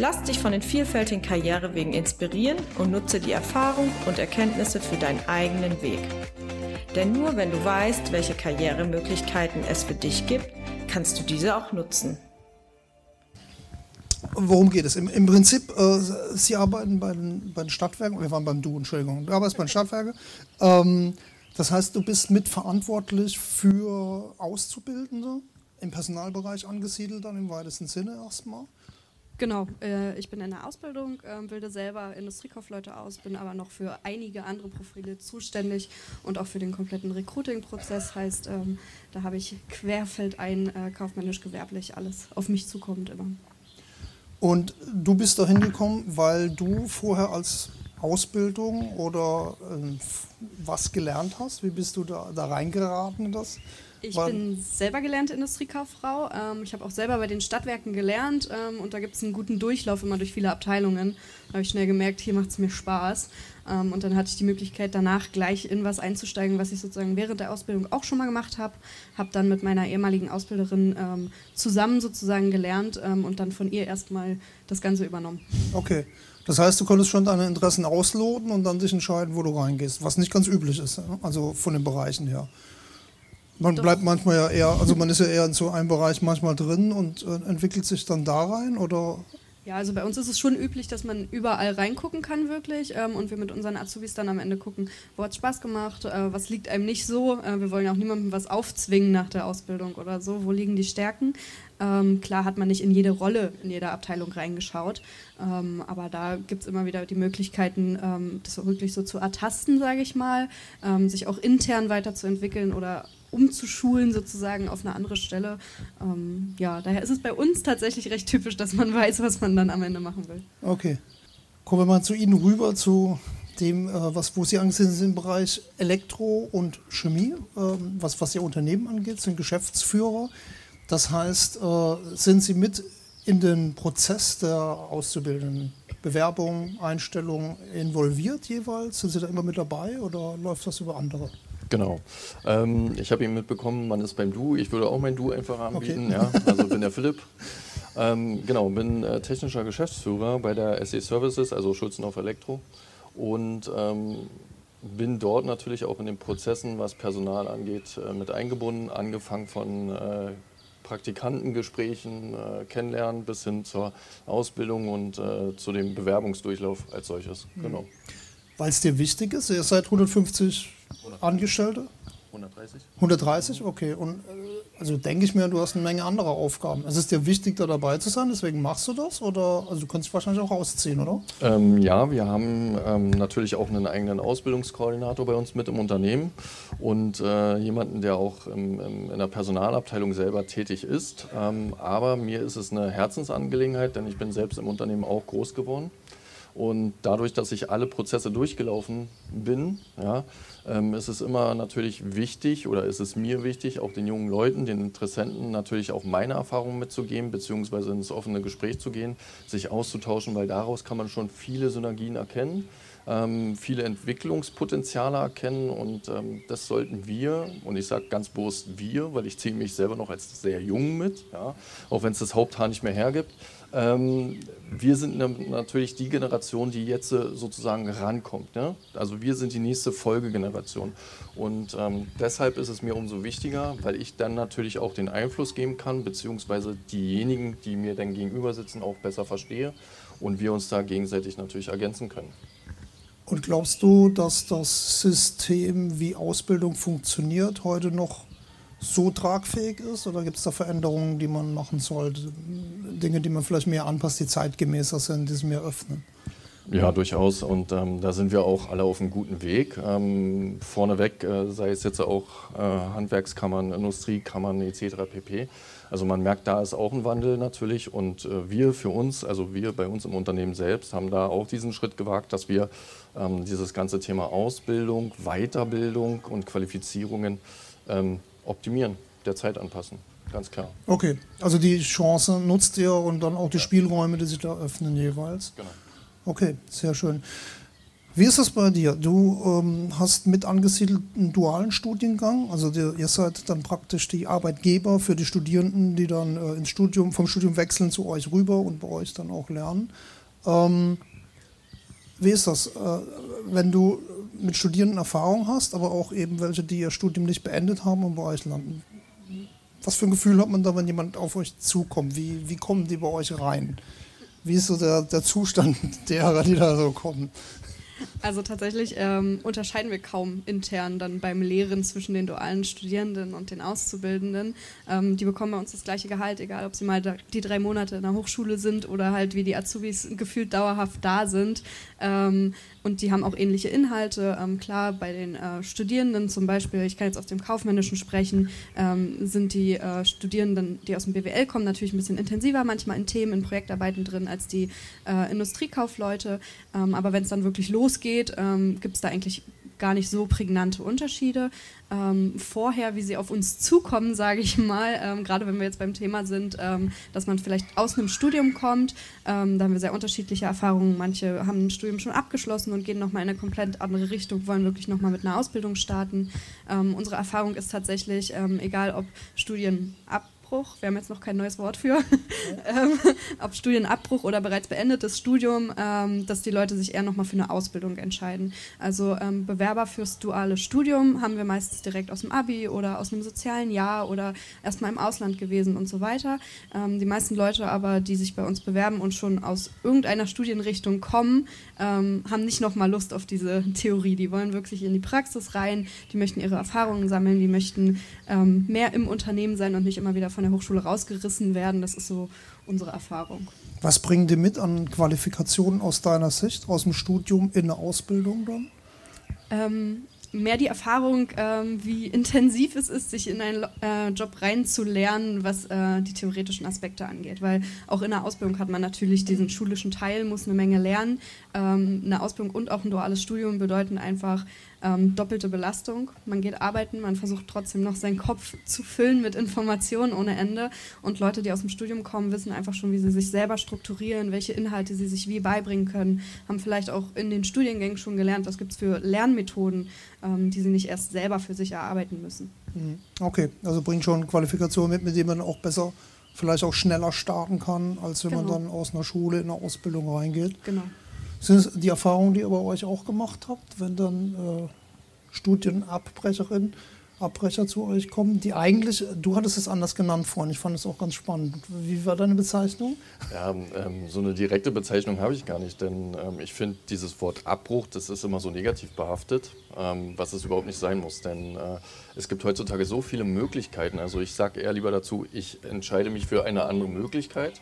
Lass dich von den vielfältigen Karrierewegen inspirieren und nutze die Erfahrung und Erkenntnisse für deinen eigenen Weg. Denn nur wenn du weißt, welche Karrieremöglichkeiten es für dich gibt, kannst du diese auch nutzen. Worum geht es? Im, im Prinzip, äh, Sie arbeiten bei den, bei den, Stadtwerken, wir waren beim Du, Entschuldigung, du arbeitest bei den Stadtwerken. Ähm, das heißt, du bist mitverantwortlich für Auszubildende im Personalbereich angesiedelt, dann im weitesten Sinne erstmal. Genau, äh, ich bin in der Ausbildung, äh, bilde selber Industriekaufleute aus, bin aber noch für einige andere Profile zuständig und auch für den kompletten Recruiting-Prozess. Heißt, ähm, da habe ich querfeldein, äh, kaufmännisch-gewerblich, alles auf mich zukommt immer. Und du bist da hingekommen, weil du vorher als Ausbildung oder äh, was gelernt hast? Wie bist du da, da reingeraten in das? Ich bin selber gelernte Industriekauffrau. Ähm, ich habe auch selber bei den Stadtwerken gelernt ähm, und da gibt es einen guten Durchlauf immer durch viele Abteilungen. Da habe ich schnell gemerkt, hier macht es mir Spaß. Ähm, und dann hatte ich die Möglichkeit, danach gleich in was einzusteigen, was ich sozusagen während der Ausbildung auch schon mal gemacht habe. Habe dann mit meiner ehemaligen Ausbilderin ähm, zusammen sozusagen gelernt ähm, und dann von ihr erstmal das Ganze übernommen. Okay. Das heißt, du konntest schon deine Interessen ausloten und dann dich entscheiden, wo du reingehst, was nicht ganz üblich ist, also von den Bereichen her. Man bleibt manchmal ja eher, also man ist ja eher in so einem Bereich manchmal drin und äh, entwickelt sich dann da rein oder? Ja, also bei uns ist es schon üblich, dass man überall reingucken kann wirklich ähm, und wir mit unseren Azubis dann am Ende gucken, wo hat es Spaß gemacht, äh, was liegt einem nicht so. Äh, wir wollen ja auch niemandem was aufzwingen nach der Ausbildung oder so, wo liegen die Stärken. Ähm, klar hat man nicht in jede Rolle, in jeder Abteilung reingeschaut, ähm, aber da gibt es immer wieder die Möglichkeiten, ähm, das wirklich so zu ertasten, sage ich mal, ähm, sich auch intern weiterzuentwickeln oder umzuschulen sozusagen auf eine andere Stelle. Ähm, ja, daher ist es bei uns tatsächlich recht typisch, dass man weiß, was man dann am Ende machen will. Okay. Kommen wir mal zu Ihnen rüber, zu dem, äh, was, wo Sie angesehen sind im Bereich Elektro und Chemie, äh, was, was Ihr Unternehmen angeht, sind Geschäftsführer. Das heißt, äh, sind Sie mit in den Prozess der Auszubildenden Bewerbung, Einstellung involviert jeweils? Sind Sie da immer mit dabei oder läuft das über andere? Genau. Ähm, ich habe ihn mitbekommen, man ist beim Du. Ich würde auch mein Du einfach anbieten. Okay. Ja, also bin der Philipp. Ähm, genau, bin äh, technischer Geschäftsführer bei der SE Services, also Schulzenauf Elektro. Und ähm, bin dort natürlich auch in den Prozessen, was Personal angeht, äh, mit eingebunden, angefangen von äh, Praktikantengesprächen, äh, Kennenlernen bis hin zur Ausbildung und äh, zu dem Bewerbungsdurchlauf als solches. Mhm. Genau. Weil es dir wichtig ist, ihr seid 150 Angestellte? 130. 130, okay. Und äh, also denke ich mir, du hast eine Menge anderer Aufgaben. Es ist dir wichtig, da dabei zu sein, deswegen machst du das? Oder also du kannst dich wahrscheinlich auch ausziehen, oder? Ähm, ja, wir haben ähm, natürlich auch einen eigenen Ausbildungskoordinator bei uns mit im Unternehmen und äh, jemanden, der auch im, im, in der Personalabteilung selber tätig ist. Ähm, aber mir ist es eine Herzensangelegenheit, denn ich bin selbst im Unternehmen auch groß geworden. Und dadurch, dass ich alle Prozesse durchgelaufen bin, ja, ähm, ist es immer natürlich wichtig oder ist es mir wichtig, auch den jungen Leuten, den Interessenten natürlich auch meine Erfahrungen mitzugeben, beziehungsweise ins offene Gespräch zu gehen, sich auszutauschen, weil daraus kann man schon viele Synergien erkennen. Ähm, viele Entwicklungspotenziale erkennen und ähm, das sollten wir, und ich sage ganz bewusst wir, weil ich ziehe mich selber noch als sehr jung mit, ja, auch wenn es das Haupthaar nicht mehr hergibt, ähm, wir sind natürlich die Generation, die jetzt äh, sozusagen rankommt. Ne? Also wir sind die nächste Folgegeneration. Und ähm, deshalb ist es mir umso wichtiger, weil ich dann natürlich auch den Einfluss geben kann, beziehungsweise diejenigen, die mir dann gegenüber sitzen, auch besser verstehe und wir uns da gegenseitig natürlich ergänzen können. Und glaubst du, dass das System, wie Ausbildung funktioniert, heute noch so tragfähig ist? Oder gibt es da Veränderungen, die man machen sollte? Dinge, die man vielleicht mehr anpasst, die zeitgemäßer sind, die es mehr öffnen? Ja, durchaus. Und ähm, da sind wir auch alle auf einem guten Weg. Ähm, vorneweg, äh, sei es jetzt auch äh, Handwerkskammern, Industriekammern etc. pp. Also man merkt, da ist auch ein Wandel natürlich. Und äh, wir für uns, also wir bei uns im Unternehmen selbst, haben da auch diesen Schritt gewagt, dass wir ähm, dieses ganze Thema Ausbildung, Weiterbildung und Qualifizierungen ähm, optimieren, der Zeit anpassen. Ganz klar. Okay, also die Chance nutzt ihr und dann auch die Spielräume, die sich da öffnen jeweils. Genau. Okay, sehr schön. Wie ist das bei dir? Du ähm, hast mit angesiedelt einen dualen Studiengang, also die, ihr seid dann praktisch die Arbeitgeber für die Studierenden, die dann äh, ins Studium, vom Studium wechseln zu euch rüber und bei euch dann auch lernen. Ähm, wie ist das, äh, wenn du mit Studierenden Erfahrung hast, aber auch eben welche, die ihr Studium nicht beendet haben und bei euch landen? Was für ein Gefühl hat man da, wenn jemand auf euch zukommt? Wie, wie kommen die bei euch rein? Wie ist so der, der Zustand derer, die da so kommen? Also tatsächlich ähm, unterscheiden wir kaum intern dann beim Lehren zwischen den dualen Studierenden und den Auszubildenden. Ähm, die bekommen bei uns das gleiche Gehalt, egal ob sie mal die drei Monate in der Hochschule sind oder halt wie die Azubis gefühlt dauerhaft da sind. Ähm, und die haben auch ähnliche Inhalte. Ähm, klar, bei den äh, Studierenden zum Beispiel, ich kann jetzt aus dem Kaufmännischen sprechen, ähm, sind die äh, Studierenden, die aus dem BWL kommen, natürlich ein bisschen intensiver manchmal in Themen, in Projektarbeiten drin als die äh, Industriekaufleute. Ähm, aber wenn es dann wirklich losgeht, ähm, gibt es da eigentlich gar nicht so prägnante Unterschiede. Ähm, vorher, wie sie auf uns zukommen, sage ich mal, ähm, gerade wenn wir jetzt beim Thema sind, ähm, dass man vielleicht aus einem Studium kommt, ähm, da haben wir sehr unterschiedliche Erfahrungen. Manche haben ein Studium schon abgeschlossen und gehen nochmal in eine komplett andere Richtung, wollen wirklich nochmal mit einer Ausbildung starten. Ähm, unsere Erfahrung ist tatsächlich, ähm, egal ob Studien ab Studienabbruch, wir haben jetzt noch kein neues Wort für, ähm, ob Studienabbruch oder bereits beendetes Studium, ähm, dass die Leute sich eher nochmal für eine Ausbildung entscheiden. Also ähm, Bewerber fürs duale Studium haben wir meistens direkt aus dem Abi oder aus einem sozialen Jahr oder erstmal im Ausland gewesen und so weiter. Ähm, die meisten Leute aber, die sich bei uns bewerben und schon aus irgendeiner Studienrichtung kommen, ähm, haben nicht nochmal Lust auf diese Theorie. Die wollen wirklich in die Praxis rein, die möchten ihre Erfahrungen sammeln, die möchten mehr im Unternehmen sein und nicht immer wieder von von der Hochschule rausgerissen werden. Das ist so unsere Erfahrung. Was bringen die mit an Qualifikationen aus deiner Sicht, aus dem Studium in eine Ausbildung dann? Ähm, mehr die Erfahrung, ähm, wie intensiv es ist, sich in einen äh, Job reinzulernen, was äh, die theoretischen Aspekte angeht. Weil auch in der Ausbildung hat man natürlich diesen schulischen Teil, muss eine Menge lernen. Ähm, eine Ausbildung und auch ein duales Studium bedeuten einfach ähm, doppelte Belastung. Man geht arbeiten, man versucht trotzdem noch seinen Kopf zu füllen mit Informationen ohne Ende. Und Leute, die aus dem Studium kommen, wissen einfach schon, wie sie sich selber strukturieren, welche Inhalte sie sich wie beibringen können, haben vielleicht auch in den Studiengängen schon gelernt, was gibt es für Lernmethoden, ähm, die sie nicht erst selber für sich erarbeiten müssen. Mhm. Okay, also bringt schon Qualifikationen mit, mit denen man auch besser, vielleicht auch schneller starten kann, als wenn genau. man dann aus einer Schule in eine Ausbildung reingeht. Genau. Sind es die Erfahrungen, die ihr bei euch auch gemacht habt, wenn dann äh, Studienabbrecherinnen, Abbrecher zu euch kommen, die eigentlich, du hattest es anders genannt vorhin, ich fand es auch ganz spannend. Wie war deine Bezeichnung? Ja, ähm, so eine direkte Bezeichnung habe ich gar nicht, denn ähm, ich finde dieses Wort Abbruch, das ist immer so negativ behaftet, ähm, was es überhaupt nicht sein muss, denn äh, es gibt heutzutage so viele Möglichkeiten. Also ich sage eher lieber dazu, ich entscheide mich für eine andere Möglichkeit,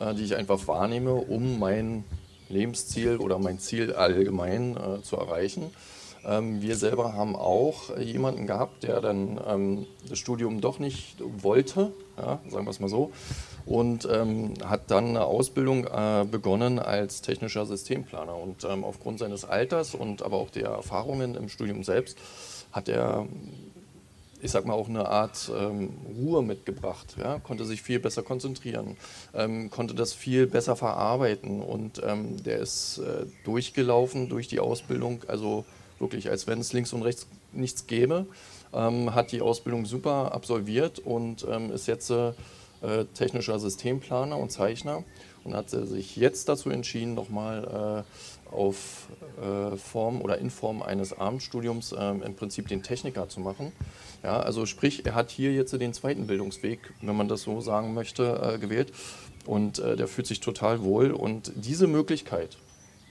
äh, die ich einfach wahrnehme, um mein Lebensziel oder mein Ziel allgemein äh, zu erreichen. Ähm, wir selber haben auch jemanden gehabt, der dann ähm, das Studium doch nicht wollte, ja, sagen wir es mal so, und ähm, hat dann eine Ausbildung äh, begonnen als technischer Systemplaner. Und ähm, aufgrund seines Alters und aber auch der Erfahrungen im Studium selbst hat er ich sag mal, auch eine Art ähm, Ruhe mitgebracht, ja? konnte sich viel besser konzentrieren, ähm, konnte das viel besser verarbeiten und ähm, der ist äh, durchgelaufen durch die Ausbildung, also wirklich, als wenn es links und rechts nichts gäbe, ähm, hat die Ausbildung super absolviert und ähm, ist jetzt äh, technischer Systemplaner und Zeichner und hat sich jetzt dazu entschieden, nochmal äh, auf äh, Form oder in Form eines Abendstudiums ähm, im Prinzip den Techniker zu machen. Ja, also sprich, er hat hier jetzt den zweiten Bildungsweg, wenn man das so sagen möchte, äh, gewählt. Und äh, der fühlt sich total wohl. Und diese Möglichkeit,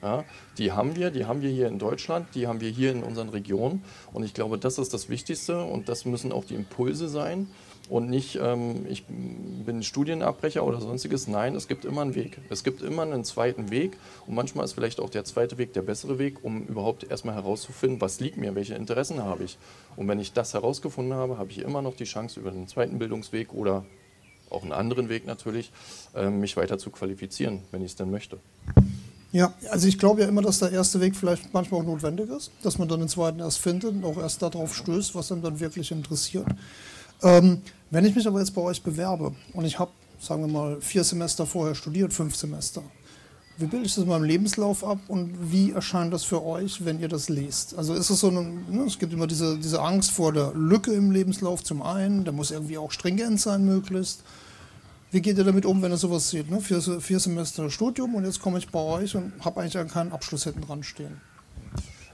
ja, die haben wir, die haben wir hier in Deutschland, die haben wir hier in unseren Regionen. Und ich glaube, das ist das Wichtigste. Und das müssen auch die Impulse sein, und nicht, ähm, ich bin Studienabbrecher oder sonstiges. Nein, es gibt immer einen Weg. Es gibt immer einen zweiten Weg und manchmal ist vielleicht auch der zweite Weg der bessere Weg, um überhaupt erstmal herauszufinden, was liegt mir, welche Interessen habe ich. Und wenn ich das herausgefunden habe, habe ich immer noch die Chance, über den zweiten Bildungsweg oder auch einen anderen Weg natürlich, äh, mich weiter zu qualifizieren, wenn ich es denn möchte. Ja, also ich glaube ja immer, dass der erste Weg vielleicht manchmal auch notwendig ist, dass man dann den zweiten erst findet und auch erst darauf stößt, was einem dann wirklich interessiert. Ähm, wenn ich mich aber jetzt bei euch bewerbe und ich habe, sagen wir mal, vier Semester vorher studiert, fünf Semester, wie bilde ich das in meinem Lebenslauf ab und wie erscheint das für euch, wenn ihr das lest? Also ist es so, eine, ne, es gibt immer diese, diese Angst vor der Lücke im Lebenslauf zum einen, der muss irgendwie auch stringent sein möglichst. Wie geht ihr damit um, wenn ihr sowas seht? Ne? Vier, vier Semester Studium und jetzt komme ich bei euch und habe eigentlich keinen Abschluss hinten dran stehen.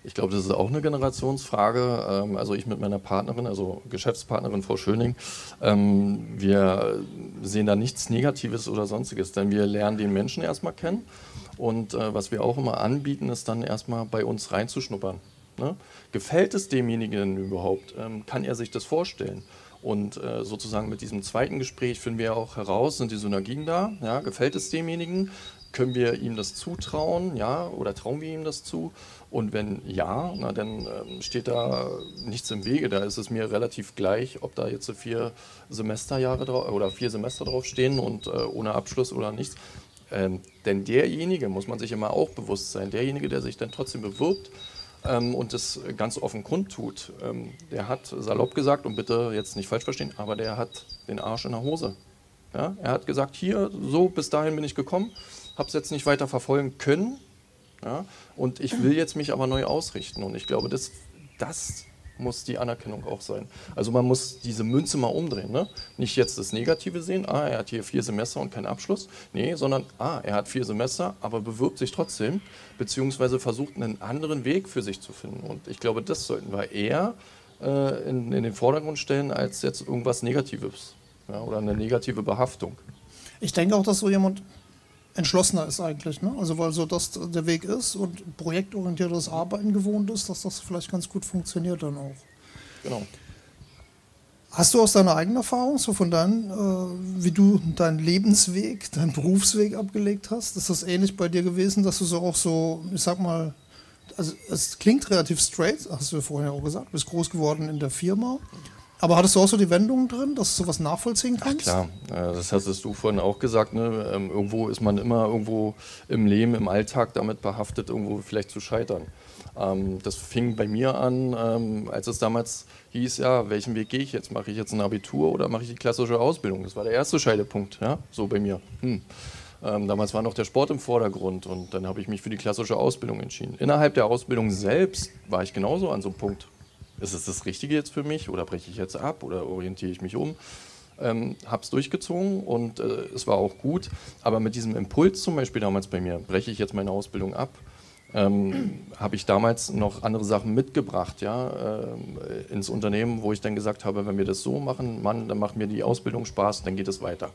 Ich glaube, das ist auch eine Generationsfrage. Ähm, also ich mit meiner Partnerin, also Geschäftspartnerin Frau Schöning, ähm, wir sehen da nichts Negatives oder sonstiges, denn wir lernen den Menschen erstmal kennen. Und äh, was wir auch immer anbieten, ist dann erstmal bei uns reinzuschnuppern. Ne? Gefällt es demjenigen überhaupt? Ähm, kann er sich das vorstellen? Und äh, sozusagen mit diesem zweiten Gespräch finden wir auch heraus, sind die Synergien da? Ja? Gefällt es demjenigen? Können wir ihm das zutrauen? Ja? Oder trauen wir ihm das zu? Und wenn ja, na, dann ähm, steht da nichts im Wege. Da ist es mir relativ gleich, ob da jetzt vier Semesterjahre oder vier Semester draufstehen und äh, ohne Abschluss oder nichts. Ähm, denn derjenige, muss man sich immer auch bewusst sein, derjenige, der sich dann trotzdem bewirbt ähm, und das ganz offen kundtut, ähm, der hat salopp gesagt, und bitte jetzt nicht falsch verstehen, aber der hat den Arsch in der Hose. Ja? Er hat gesagt, hier, so, bis dahin bin ich gekommen, habe es jetzt nicht weiter verfolgen können, ja? Und ich will jetzt mich aber neu ausrichten. Und ich glaube, das, das muss die Anerkennung auch sein. Also man muss diese Münze mal umdrehen. Ne? Nicht jetzt das Negative sehen, ah, er hat hier vier Semester und keinen Abschluss. Nee, sondern, ah, er hat vier Semester, aber bewirbt sich trotzdem, beziehungsweise versucht einen anderen Weg für sich zu finden. Und ich glaube, das sollten wir eher äh, in, in, den Vordergrund stellen, als jetzt irgendwas Negatives ja, oder eine negative Behaftung. Ich denke auch, dass so jemand entschlossener ist eigentlich. Ne? Also weil so das der Weg ist und projektorientiertes Arbeiten gewohnt ist, dass das vielleicht ganz gut funktioniert dann auch. Genau. Hast du aus deiner eigenen Erfahrung, so von deinem, äh, wie du deinen Lebensweg, deinen Berufsweg abgelegt hast, ist das ähnlich bei dir gewesen, dass du so auch so, ich sag mal, also es klingt relativ straight, hast du ja vorher auch gesagt, bist groß geworden in der Firma. Aber hattest du auch so die Wendungen drin, dass du sowas nachvollziehen kannst? Ach klar, das hattest du vorhin auch gesagt. Ne? Ähm, irgendwo ist man immer irgendwo im Leben, im Alltag damit behaftet, irgendwo vielleicht zu scheitern. Ähm, das fing bei mir an, ähm, als es damals hieß, ja, welchen Weg gehe ich jetzt? Mache ich jetzt ein Abitur oder mache ich die klassische Ausbildung? Das war der erste Scheidepunkt, ja, so bei mir. Hm. Ähm, damals war noch der Sport im Vordergrund und dann habe ich mich für die klassische Ausbildung entschieden. Innerhalb der Ausbildung selbst war ich genauso an so einem Punkt ist es das Richtige jetzt für mich oder breche ich jetzt ab oder orientiere ich mich um? Ähm, habe es durchgezogen und äh, es war auch gut. Aber mit diesem Impuls zum Beispiel damals bei mir, breche ich jetzt meine Ausbildung ab, ähm, habe ich damals noch andere Sachen mitgebracht ja, äh, ins Unternehmen, wo ich dann gesagt habe, wenn wir das so machen, Mann, dann macht mir die Ausbildung Spaß, dann geht es weiter.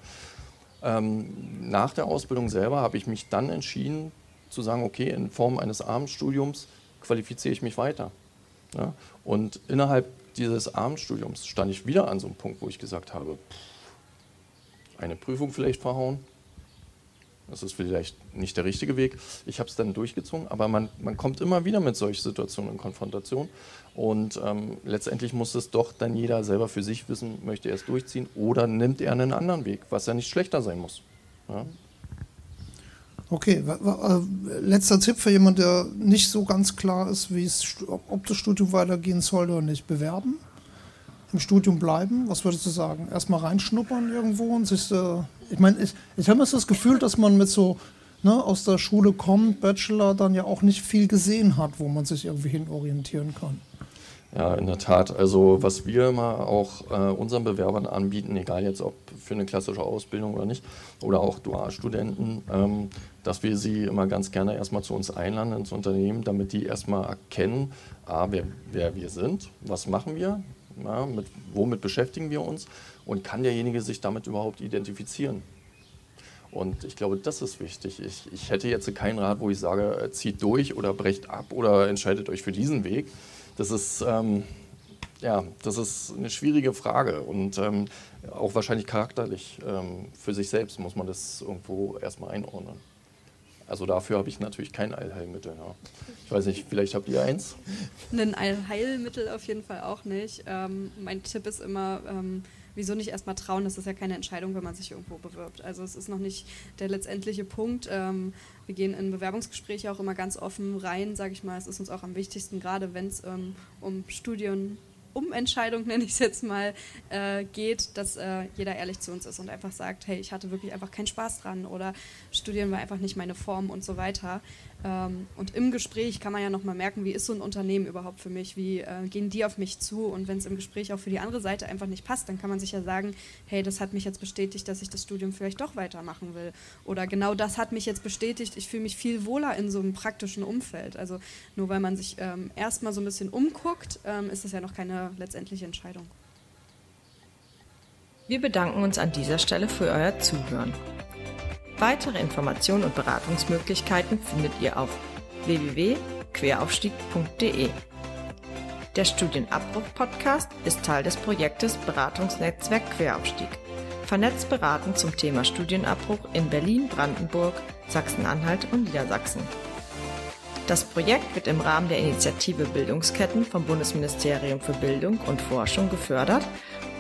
Ähm, nach der Ausbildung selber habe ich mich dann entschieden zu sagen, okay, in Form eines Abendstudiums qualifiziere ich mich weiter. Ja? Und innerhalb dieses Abendstudiums stand ich wieder an so einem Punkt, wo ich gesagt habe, eine Prüfung vielleicht verhauen, das ist vielleicht nicht der richtige Weg. Ich habe es dann durchgezogen, aber man, man kommt immer wieder mit solchen Situationen in Konfrontation. Und ähm, letztendlich muss es doch dann jeder selber für sich wissen, möchte er es durchziehen oder nimmt er einen anderen Weg, was ja nicht schlechter sein muss. Ja? Okay, äh, letzter Tipp für jemanden, der nicht so ganz klar ist, wie es, ob das Studium weitergehen soll oder nicht. Bewerben, im Studium bleiben, was würdest du sagen? Erstmal reinschnuppern irgendwo und sich, äh, ich meine, ich, ich habe das Gefühl, dass man mit so ne, aus der Schule kommt, Bachelor, dann ja auch nicht viel gesehen hat, wo man sich irgendwie hin orientieren kann. Ja, in der Tat. Also was wir immer auch äh, unseren Bewerbern anbieten, egal jetzt ob für eine klassische Ausbildung oder nicht, oder auch Dualstudenten, ähm, dass wir sie immer ganz gerne erstmal zu uns einladen ins Unternehmen, damit die erstmal erkennen, a, wer, wer wir sind, was machen wir, ja, mit, womit beschäftigen wir uns und kann derjenige sich damit überhaupt identifizieren. Und ich glaube, das ist wichtig. Ich, ich hätte jetzt keinen Rat, wo ich sage, zieht durch oder brecht ab oder entscheidet euch für diesen Weg. Das ist, ähm, Ja, das ist eine schwierige Frage und ähm, auch wahrscheinlich charakterlich. Ähm, für sich selbst muss man das irgendwo erstmal einordnen. Also dafür habe ich natürlich kein Allheilmittel. Ja. Ich weiß nicht, vielleicht habt ihr eins? Ein Allheilmittel auf jeden Fall auch nicht. Ähm, mein Tipp ist immer, ähm, wieso nicht erstmal trauen? Das ist ja keine Entscheidung, wenn man sich irgendwo bewirbt. Also es ist noch nicht der letztendliche Punkt. Ähm, wir gehen in Bewerbungsgespräche auch immer ganz offen rein, sage ich mal. Es ist uns auch am wichtigsten, gerade wenn es ähm, um Studien Umentscheidung, nenne ich es jetzt mal, äh, geht, dass äh, jeder ehrlich zu uns ist und einfach sagt, hey, ich hatte wirklich einfach keinen Spaß dran oder Studieren war einfach nicht meine Form und so weiter. Ähm, und im Gespräch kann man ja nochmal merken, wie ist so ein Unternehmen überhaupt für mich, wie äh, gehen die auf mich zu und wenn es im Gespräch auch für die andere Seite einfach nicht passt, dann kann man sich ja sagen, hey, das hat mich jetzt bestätigt, dass ich das Studium vielleicht doch weitermachen will. Oder genau das hat mich jetzt bestätigt, ich fühle mich viel wohler in so einem praktischen Umfeld. Also nur weil man sich ähm, erstmal so ein bisschen umguckt, ähm, ist das ja noch keine letztendliche Entscheidung. Wir bedanken uns an dieser Stelle für euer Zuhören. Weitere Informationen und Beratungsmöglichkeiten findet ihr auf www.queraufstieg.de. Der Studienabbruch-Podcast ist Teil des Projektes Beratungsnetzwerk Queraufstieg. Vernetzt beraten zum Thema Studienabbruch in Berlin, Brandenburg, Sachsen-Anhalt und Niedersachsen. Das Projekt wird im Rahmen der Initiative Bildungsketten vom Bundesministerium für Bildung und Forschung gefördert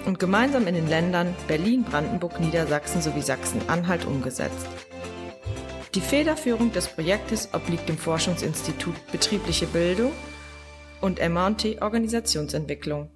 und gemeinsam in den Ländern Berlin, Brandenburg, Niedersachsen sowie Sachsen-Anhalt umgesetzt. Die Federführung des Projektes obliegt dem Forschungsinstitut Betriebliche Bildung und MT Organisationsentwicklung.